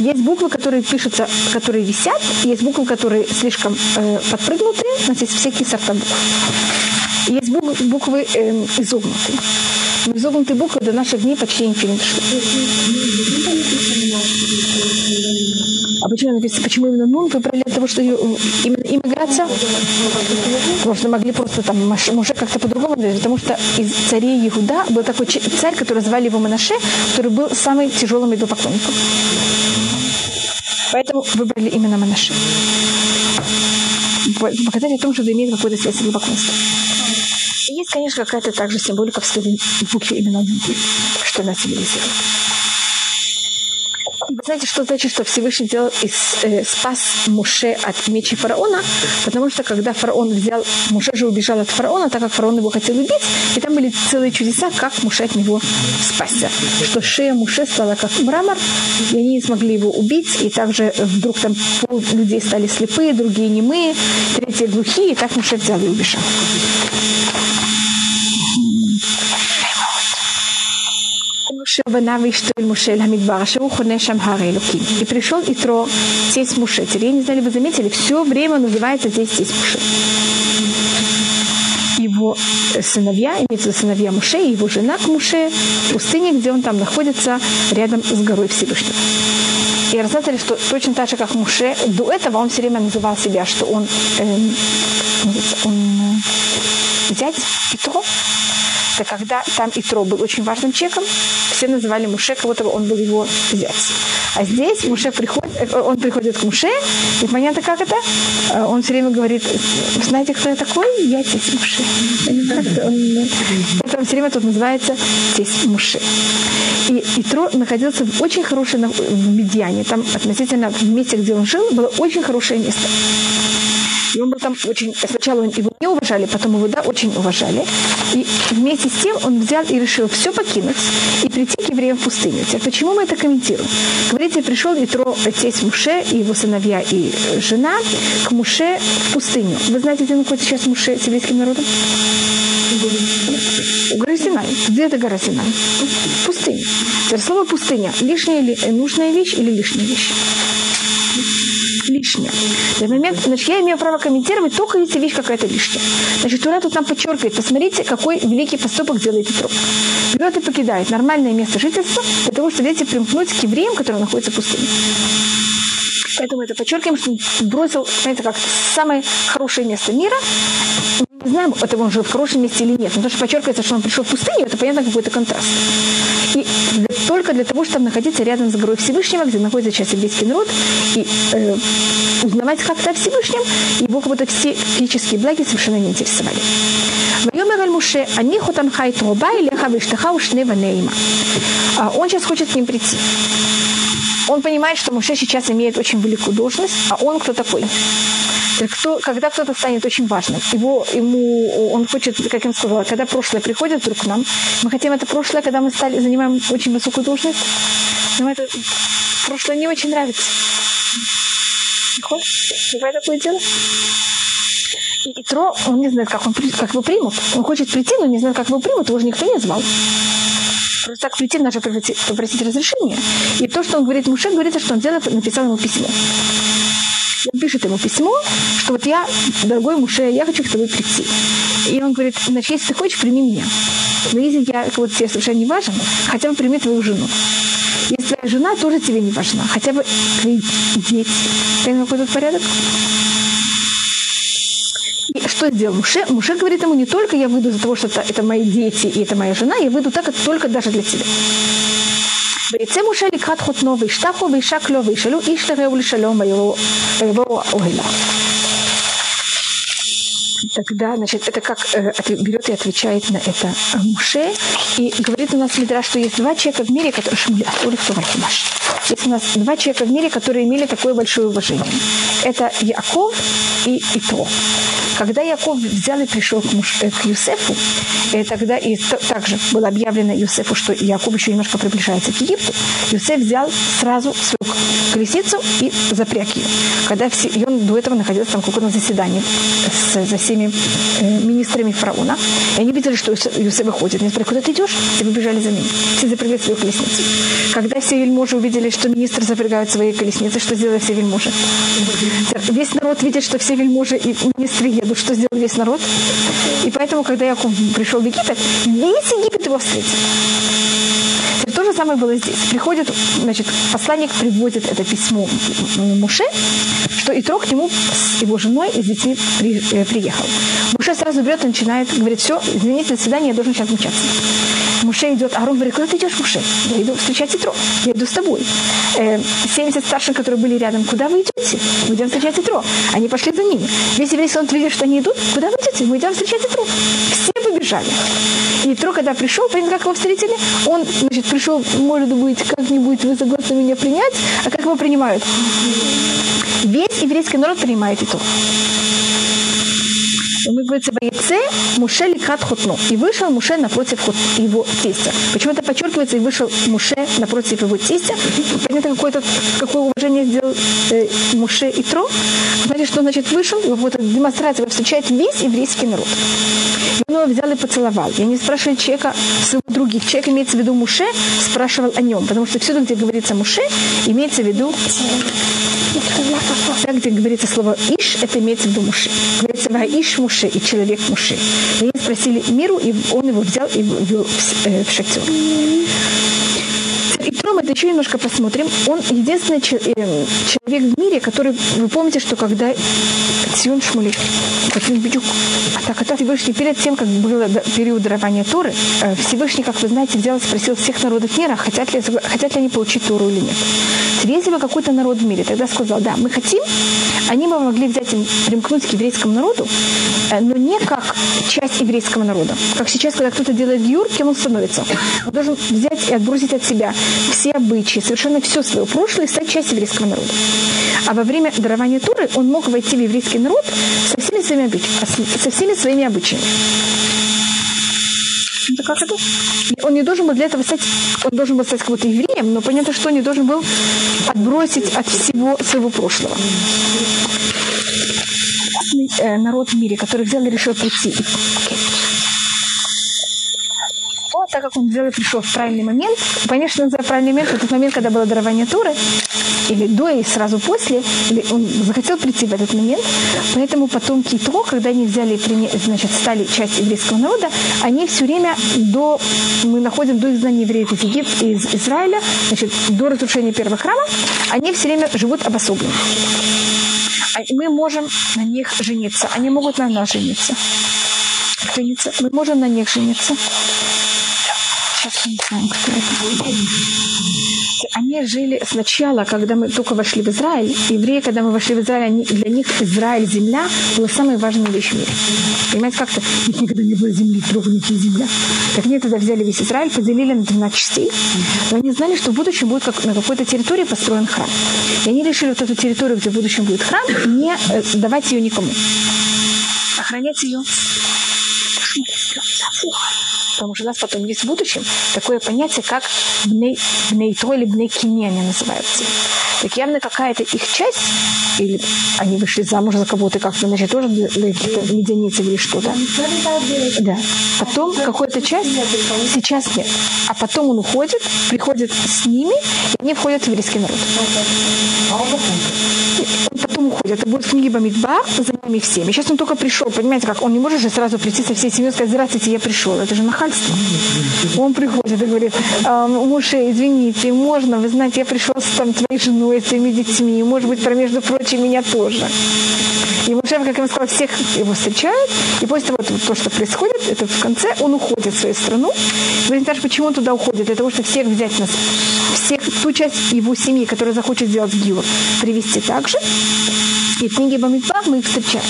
есть буквы, которые пишутся, которые висят, есть буквы, которые слишком э, подпрыгнутые, у нас есть всякие сорта букв. Есть буквы, буквы э, изогнутые. Изогнутые буквы до наших дней почти ничего не дошло. А почему почему именно Нун выбрали для того, чтобы именно им играться? Потому что могли просто там Муше как-то по-другому, потому что из царей Иуда был такой царь, который звали его Манаше, который был самым тяжелым идолопоклонником. Поэтому выбрали именно Манаше. Показать о том, что это имеет какую-то связь с идолопоклонством. И есть, конечно, какая-то также символика в следующей букве именно что она символизирует. Вы знаете, что значит, что Всевышний делал из, э, спас Муше от мечи фараона? Потому что когда фараон взял, Муше же убежал от фараона, так как фараон его хотел убить, и там были целые чудеса, как Муше от него спасся. Что шея Муше стала как мрамор, и они не смогли его убить, и также вдруг там пол людей стали слепые, другие немые, третьи глухие, и так Муше взял и убежал. Шербана Иштель Мушель Хамидбар, Шеру Хоне Шамхар Элуким. И пришел Итро, тесть Муше. Теперь, я не знаю, вы заметили, все время называется здесь тесть Муше. Его сыновья, имеется сыновья Муше, и его жена к Муше в пустыне, где он там находится рядом с горой Всевышнего. И рассказали, что точно так же, как Муше, до этого он все время называл себя, что он, эм, он э, зять Итро, это когда там Итро был очень важным человеком, все называли Муше, как будто он был его зять. А здесь Муше приходит, э, он приходит к Муше, и понятно, как это? Э, он все время говорит, знаете, кто я такой? Я тесть Муше. Он, все время тут называется тесть Муше. И Итро находился в очень хорошей в Медиане, там относительно в месте, где он жил, было очень хорошее место. И он был там очень... Сначала его не уважали, потом его, да, очень уважали. И вместе с тем он взял и решил все покинуть и прийти к евреям в пустыню. Теперь, почему мы это комментируем? Говорите, пришел Итро, отец Муше, и его сыновья и жена к Муше в пустыню. Вы знаете, где находится сейчас Муше с еврейским народом? У горы Синай. Где это гора Синай? Пустыня. Теперь слово пустыня. Лишняя или нужная вещь или лишняя вещь? Лишнее. В момент, значит, я имею право комментировать только если вещь какая-то лишняя. Значит, Тура тут нам подчеркивает, посмотрите, какой великий поступок делает Петров. Берет и покидает нормальное место жительства для того, чтобы, видите, примкнуть к евреям, которые находятся в пустыне. Поэтому это подчеркиваем, что он бросил, знаете, как самое хорошее место мира. Не знаем, это он жил в хорошем месте или нет. Но то, что подчеркивается, что он пришел в пустыню, это понятно какой-то контраст. И только для того, чтобы находиться рядом с горой Всевышнего, где находится сейчас еврейский народ, и э, узнавать как-то о Всевышнем, его как будто все физические благи совершенно не интересовали. Муше, они хотам хай труба или хавиштаха ушне а Он сейчас хочет к ним прийти он понимает, что Муше сейчас имеет очень великую должность, а он кто такой? Кто, когда кто-то станет очень важным, его, ему, он хочет, как я им сказала, когда прошлое приходит вдруг к нам, мы хотим это прошлое, когда мы стали, занимаем очень высокую должность, нам это прошлое не очень нравится. Бывает такое дело? И Тро, он не знает, как, он, как его примут. Он хочет прийти, но не знает, как его примут, его уже никто не звал просто так прийти, надо попросить, попросить разрешения. И то, что он говорит Муше, говорится, что он сделал, написал ему письмо. Пишет ему письмо, что вот я, дорогой Муше, я хочу к тебе прийти. И он говорит, значит, если ты хочешь, прими меня. Но если я вот тебе совершенно не важен, хотя бы прими твою жену. Если твоя жена тоже тебе не важна, хотя бы твои дети. Понимаете, какой тут порядок? И что сделал Муше? Муше говорит ему, не только я выйду за того, что это, это мои дети и это моя жена, я выйду так, это только даже для тебя. ויצא משה לקראת חותנו וישתחו וישק לו וישאלו איש לרעהו לשלום ויבואו אוהלה. Тогда, значит, это как э, берет и отвечает на это Муше. И говорит у нас Мидра, что есть два человека в мире, которые... Есть у нас два человека в мире, которые имели такое большое уважение. Это Яков и Итро. Когда Яков взял и пришел к, муж, э, к Юсефу, и э, тогда и также было объявлено Юсефу, что Яков еще немножко приближается к Египту, Юсеф взял сразу свою колесницу и запряг ее. Когда все, и он до этого находился там какое-то заседание с, за всеми э, министрами фараона, и они видели, что Юсеф выходит. Они сказали, куда ты идешь? Все побежали за ним. Все запрягли свою колесницу. Когда все вельможи увидели, что министры запрягают свои колесницы, что сделали все вельможи? Весь народ видит, что все вельможи и министры едут, что сделал весь народ. И поэтому, когда Яков пришел в Египет, весь Египет его встретил. То, же самое было здесь. Приходит, значит, посланник приводит это письмо Муше, что Итро к нему с его женой и с детьми э, приехал. Муше сразу берет начинает, говорит, все, извините, до свидания, я должен сейчас мучаться. Муше идет, Арон говорит, куда ты идешь, Муше? Я иду встречать Итро, я иду с тобой. Э, 70 старших, которые были рядом, куда вы идете? Мы идем встречать Итро. Они пошли за ними. Весь еврейский он видит, что они идут, куда вы идете? Мы идем встречать Итро. Все побежали. И Итро, когда пришел, помните, как его встретили? Он, значит, пришел, может быть, как-нибудь вы согласны меня принять, а как его принимают? Весь еврейский народ принимает Итро мы говорится, Ваице Муше ликрат хотну. И вышел Муше напротив его тестя. Почему это подчеркивается, и вышел Муше напротив его тестя. Понятно, какое-то, какое уважение сделал э, Муше и Тро. Знаете, что значит вышел? Вот демонстрация встречает весь еврейский народ. И он его взял и поцеловал. Я не спрашиваю человека, своего других. Человек имеется в виду Муше, спрашивал о нем. Потому что всюду, где говорится Муше, имеется в виду там, где говорится слово «иш», это имеется в виду Муше. Говорится «иш Муше» и «человек Муше». И они спросили миру, и он его взял и ввел в, э, шатер. Потом это еще немножко посмотрим. Он единственный э, человек в мире, который, вы помните, что когда Цион Шмули, а так это Всевышний перед тем, как был период дарования Торы, э, Всевышний, как вы знаете, взял и спросил всех народов мира, хотят ли, хотят ли они получить Тору или нет. Если бы какой-то народ в мире тогда сказал, да, мы хотим, они бы могли взять и примкнуть к еврейскому народу, э, но не как часть еврейского народа. Как сейчас, когда кто-то делает гюр, кем он становится? Он должен взять и отбросить от себя все обычаи, совершенно все свое прошлое стать частью еврейского народа. А во время дарования Туры он мог войти в еврейский народ со всеми своими, обыч... со всеми своими обычаями. Это как это? Он не должен был для этого стать, он должен был стать каким-то евреем, но понятно, что он не должен был отбросить от всего своего прошлого. Э, народ в мире, который взял и решил прийти. Okay так как он взял и пришел в правильный момент, конечно, за правильный момент, в тот момент, когда было дарование Туры, или до и сразу после, или он захотел прийти в этот момент, поэтому потомки Тро, когда они взяли, значит, стали частью еврейского народа, они все время до, мы находим до изгнания евреев из Египта, из Израиля, значит, до разрушения первого храма, они все время живут обособленно. А мы можем на них жениться, они могут на нас жениться. жениться. Мы можем на них жениться сейчас не кто это. Они жили сначала, когда мы только вошли в Израиль. Евреи, когда мы вошли в Израиль, они, для них Израиль, земля, была самая важная вещь в мире. Понимаете, как-то них никогда не было земли, трогните земля. Так они тогда взяли весь Израиль, поделили на 12 частей. Но они знали, что в будущем будет как, на какой-то территории построен храм. И они решили вот эту территорию, где в будущем будет храм, не э, давать ее никому. Охранять ее. Потому что у нас потом есть в будущем такое понятие, как бней, бнейтро или бнейкини они называются. Так явно какая-то их часть, или они вышли замуж за кого-то как-то, значит, тоже для каких-то медианитов или что-то. Да. Потом какая-то часть, сейчас нет. А потом он уходит, приходит с ними, и они входят в еврейский народ. Он потом уходит. Это будет книги Бамидбар за ними всеми. Сейчас он только пришел, понимаете, как он не может же сразу прийти со всей семьей и сказать, здравствуйте, я пришел. Это же нахальство. Он приходит и говорит, муж, извините, можно, вы знаете, я пришел с там, твоей женой, с твоими детьми, может быть, про между прочим, меня тоже. И Моше, как я вам сказала, всех его встречают, и после того, то, что происходит, это в конце он уходит в свою страну. Вы знаете, почему он туда уходит? Для того, чтобы всех взять нас, всех, ту часть его семьи, которая захочет сделать гиур, привести также. И в книге Бамидбах мы их встречаем.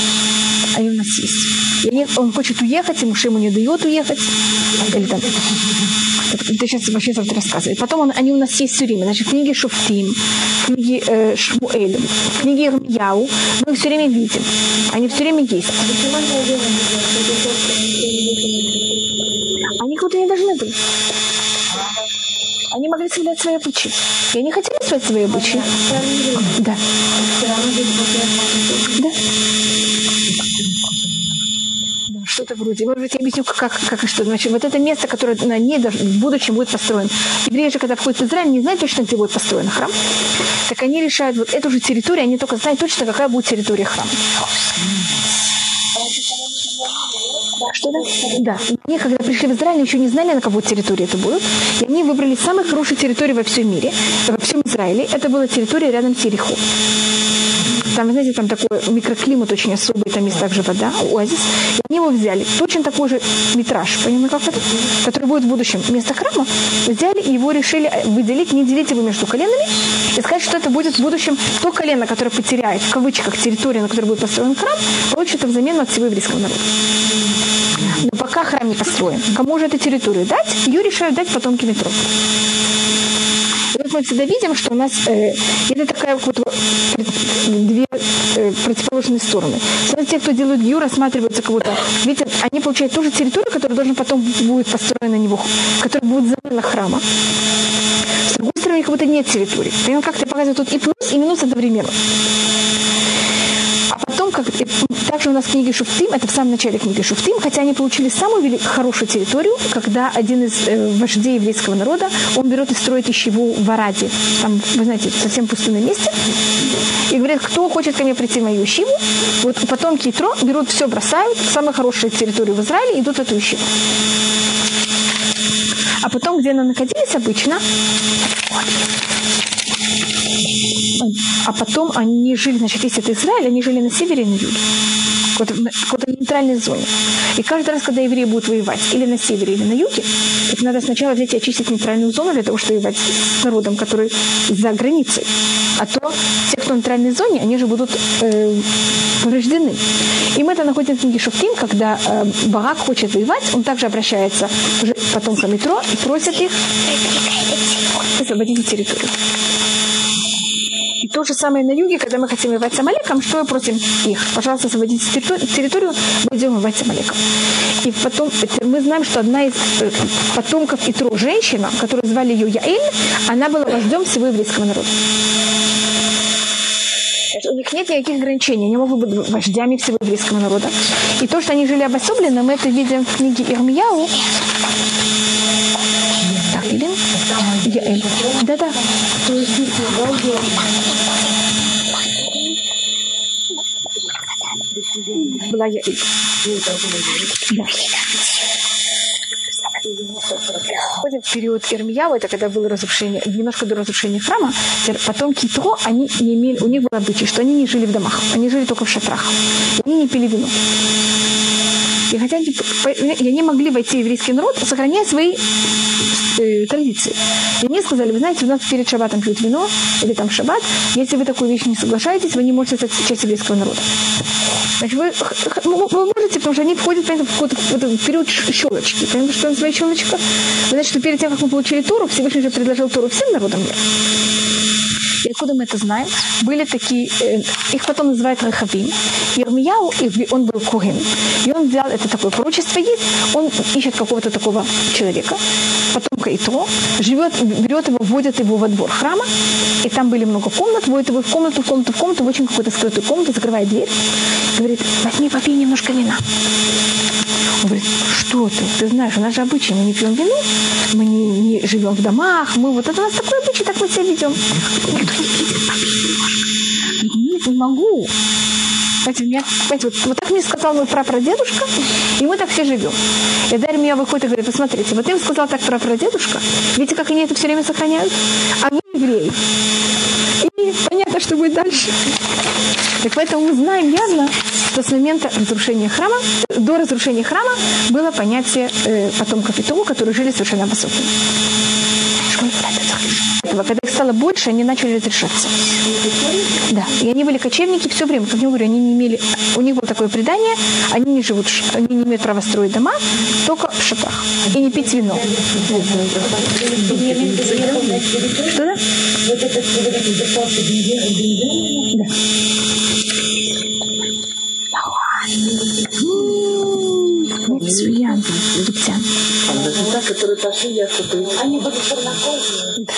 Они у нас есть. Они, он хочет уехать, Муше ему не дает уехать. Или там это сейчас вообще завтра рассказывает. Потом он, они у нас есть все время. Значит, книги Шуфтим, книги э, Шмуэль, книги Ирмияу. Мы их все время видим. Они все время есть. Они куда не должны быть. Они могли соблюдать свои обычаи. И они хотели соблюдать свои обычаи. Да. Да что-то вроде. Может быть, я объясню, как, как что. Значит, вот это место, которое на ней в будущем будет построено. Евреи же, когда входят в Израиль, не знают точно, где будет построен храм. Так они решают вот эту же территорию, они только знают точно, какая будет территория храма. Что да? Они, когда пришли в Израиль, еще не знали, на кого территории это будут. И они выбрали самые хорошие территории во всем мире, во всем Израиле. Это была территория рядом с Ерехо. Там, знаете, там такой микроклимат очень особый, там есть также вода, оазис. И они его взяли. Точно такой же метраж, понимаете, как это? Который будет в будущем вместо храма. Взяли и его решили выделить, не делить его между коленами, и сказать, что это будет в будущем то колено, которое потеряет, в кавычках, территорию, на которой будет построен храм, получит это взамен от всего еврейского народа. Но пока храм не построен, кому же эту территорию дать? Ее решают дать потомки метро. Вот мы всегда видим, что у нас э, это такая вот две э, противоположные стороны. Сначала те, кто делают гью, рассматриваются кого-то. Видите, они получают ту же территорию, которая должна потом будет построена на него, которая будет замена храма. С другой стороны, как будто нет территории. Понимаете, как-то показывают тут и плюс, и минус одновременно потом, как, также у нас в книге Шуфтим, это в самом начале книги Шуфтим, хотя они получили самую хорошую территорию, когда один из э, вождей еврейского народа, он берет и строит ищеву в Араде, там, вы знаете, совсем пустынном месте, и говорит, кто хочет ко мне прийти в мою ищиву, вот потом Кейтро берут все, бросают, самую хорошую территорию в Израиле, идут в эту ищиву. А потом, где они находились обычно, а потом они жили, значит, если это Израиль, они жили на севере на юге в какой-то нейтральной зоне. И каждый раз, когда евреи будут воевать или на севере, или на юге, это надо сначала взять и очистить нейтральную зону для того, чтобы воевать с народом, который за границей. А то те, кто в нейтральной зоне, они же будут э, повреждены. И мы это находим в книге Шуфтим, когда э, Барак хочет воевать, он также обращается уже потом к метро и просит их освободить территорию. То же самое на юге, когда мы хотим воевать с Амалеком, что мы просим их? Пожалуйста, освободите территорию, будем воевать с Амалеком. И потом мы знаем, что одна из э, потомков Итро, женщина, которую звали ее Яэль, она была вождем всего еврейского народа. У них нет никаких ограничений, они могут быть вождями всего еврейского народа. И то, что они жили обособленно, мы это видим в книге Ирмияу. Так, или? Яэль. Да-да. Была Яэль. Да. Входим в период Ирмияу, это когда было разрушение, немножко до разрушения храма, потом Китро, они не имели, у них был обычай, что они не жили в домах, они жили только в шатрах. Они не пили вино. И хотя они, они могли войти в еврейский народ, сохраняя свои э, традиции. И мне сказали, вы знаете, у нас перед шаббатом пьют вино, или там шаббат, если вы такую вещь не соглашаетесь, вы не можете стать частью еврейского народа. Значит, вы, вы можете, потому что они входят понимаете, в какой-то период щелочки. Понимаете, что называется щелочка? Знаете, что перед тем, как мы получили Тору, Всевышний же предложил Тору всем народам мира. И откуда мы это знаем? Были такие, э, их потом называют Рахавим. Ирмияу, он был Кугин. И он взял, это такое пророчество есть, он ищет какого-то такого человека, потомка Итро, живет, берет его, вводит его во двор храма, и там были много комнат, вводит его в комнату, в комнату, в комнату, в очень какую-то скрытую комнату, закрывает дверь, говорит, возьми, попей немножко вина. Он говорит, что ты? Ты знаешь, у нас же обычай, мы не пьем вино, мы не, не живем в домах, мы вот это у нас такой обычай, так мы себя ведем. Никто Нет, не могу. Понимаете, меня, понимаете, вот, вот так мне сказал мой прапрадедушка, и мы так все живем. И Дарья меня выходит и говорит, посмотрите, вот им сказал так прапрадедушка, видите, как они это все время сохраняют? А мы евреи. И понятно, что будет дальше. Так поэтому мы знаем явно, что с момента разрушения храма, до разрушения храма было понятие э, потомков Итоу, которые жили совершенно обособленно. Когда их стало больше, они начали разрешаться. Да. И они были кочевники все время, как я говорю, они не имели, у них было такое предание, они не живут, они не имеют права строить дома, только в шатрах. И не пить вино. Что да? Да. А даже та, которые пошли, я купил. Они были чернокожие? Да.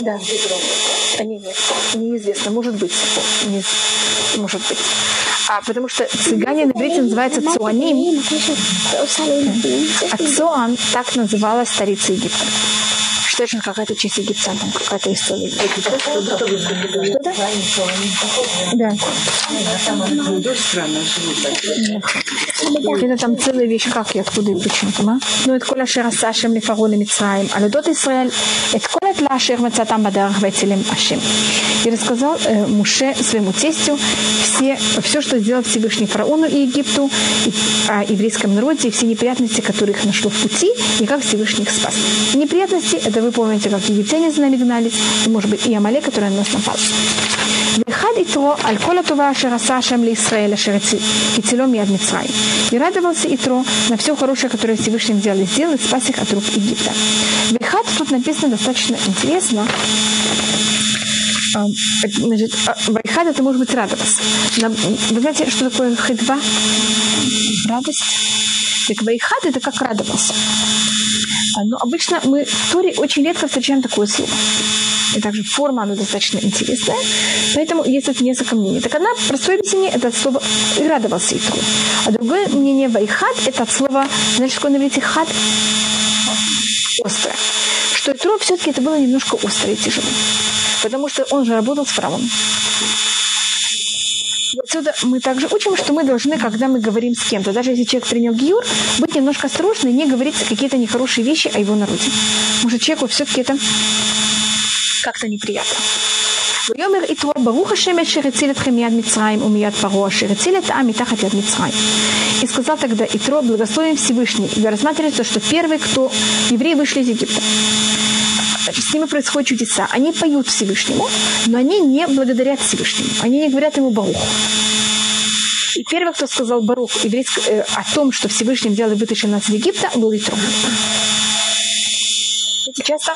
да. Они нет. Неизвестно. Может быть. Не... Может быть. А потому что цыгане на иврите называется цуаним. А цуан так называлась столица Египта точно какая-то часть Египта, там какая-то история. Что-то? Да. Это там целая вещь, как я откуда и почему. Ну, это коля шераса Ашем лифару лимитсраим, а людот Исраэль, это коля тла шер мацатам бадарах вецелим Ашем. И рассказал э, Муше своему тестю все, все, что сделал Всевышний фараону и Египту, и, о еврейском народе, и все неприятности, которые их нашло в пути, и как Всевышний их спас. Неприятности – это вы помните, как египтяне за нами гнались, и, может быть, и Амале, который на нас напал. Вехад и Тро, Алькола Това, Шараса, Шамли, Исраэля, Шараци, и Целем и Адмицрай. И радовался Итро на все хорошее, которое Всевышний делал, сделал и спас их от рук Египта. Вехад тут написано достаточно интересно. Значит, а, Вайхад это может быть радоваться. Вы знаете, что такое хидва? Радость. Так Вайхад это как радовался. Но обычно мы в Торе очень редко встречаем такое слово и также форма, она достаточно интересная. Поэтому есть тут несколько мнений. Так одна простое объяснение – это «и радовался Итру». А другое мнение «вайхат» – это от слова, знаете, что на иврите «хат»? Острое. Что Итру все-таки это было немножко острое и тяжело. Потому что он же работал с фараоном. Отсюда мы также учим, что мы должны, когда мы говорим с кем-то, даже если человек принял гиюр, быть немножко осторожны и не говорить какие-то нехорошие вещи о его народе. Может, человеку все-таки это как-то неприятно. ויאמר יתרו ברוך השם אשר הציל אתכם מיד מצרים ומיד פרעה אשר הציל את העם מתחת יד מצרים. И сказал тогда Итро, благословен Всевышний. И рассматривается, что первый, кто евреи вышли из Египта. Значит, с ними происходят чудеса. Они поют Всевышнему, но они не благодарят Всевышнему. Они не говорят ему Барух. И первый, кто сказал Барух еврейск, э, о том, что Всевышний взял и вытащил нас из Египта, был Итро. Видите, часто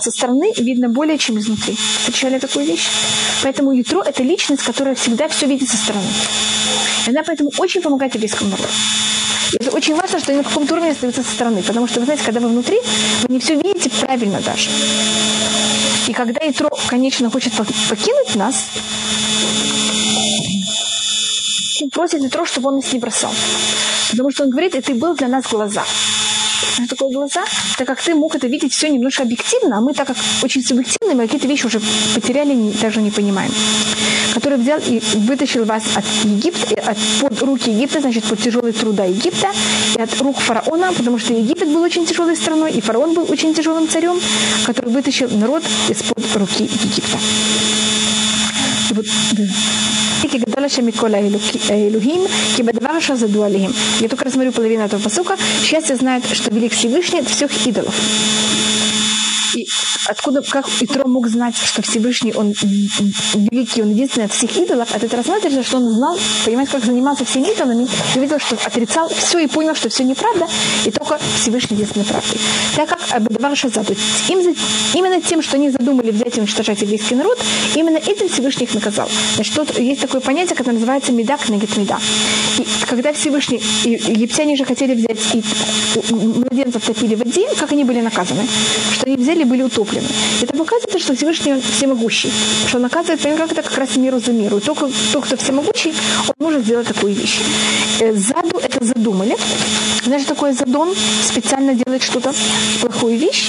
со стороны видно более, чем изнутри. Встречали такую вещь? Поэтому Ятро – это личность, которая всегда все видит со стороны. И она поэтому очень помогает еврейскому народу. И это очень важно, что они на каком-то уровне остаются со стороны. Потому что, вы знаете, когда вы внутри, вы не все видите правильно даже. И когда Ятро, конечно, хочет покинуть нас, просит Ятро, чтобы он нас не бросал. Потому что он говорит, и ты был для нас глаза такое глаза, так как ты мог это видеть все немножко объективно, а мы, так как очень субъективны, мы какие-то вещи уже потеряли, даже не понимаем. Который взял и вытащил вас от Египта, от под руки Египта, значит, под тяжелые труда Египта, и от рук фараона, потому что Египет был очень тяжелой страной, и фараон был очень тяжелым царем, который вытащил народ из-под руки Египта. Киба Девараша задуалихим. Я только рассмотрю половину этого посука. Счастье знает, что велик Всевышний от всех идолов. И откуда, как Итро мог знать, что Всевышний, он великий, он единственный от всех идолов, от этого рассматривается, что он знал, понимать, как заниматься всеми идолами, и видел, что отрицал все и понял, что все неправда, и только Всевышний единственный правдой. Так как Абадавар Шаза, то им, именно тем, что они задумали взять и уничтожать еврейский народ, именно этим Всевышний их наказал. Значит, тут есть такое понятие, которое называется медак нагет меда. И когда Всевышний, и египтяне же хотели взять и младенцев топили в воде, как они были наказаны? Что они взяли были утоплены. Это показывает, что Всевышний всемогущий. Что он наказывает, как это как раз миру за миру. И только тот, кто всемогущий, он может сделать такую вещь. Э, заду это задумали. Знаешь, такое задон специально делает что-то, плохую вещь.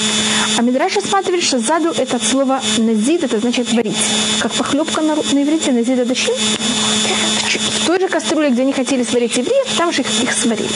А Мидраш рассматривает, что заду это от слова назид, это значит варить. Как похлебка на, на иврите, назид это В той же кастрюле, где они хотели сварить евреев, там же их, их сварили.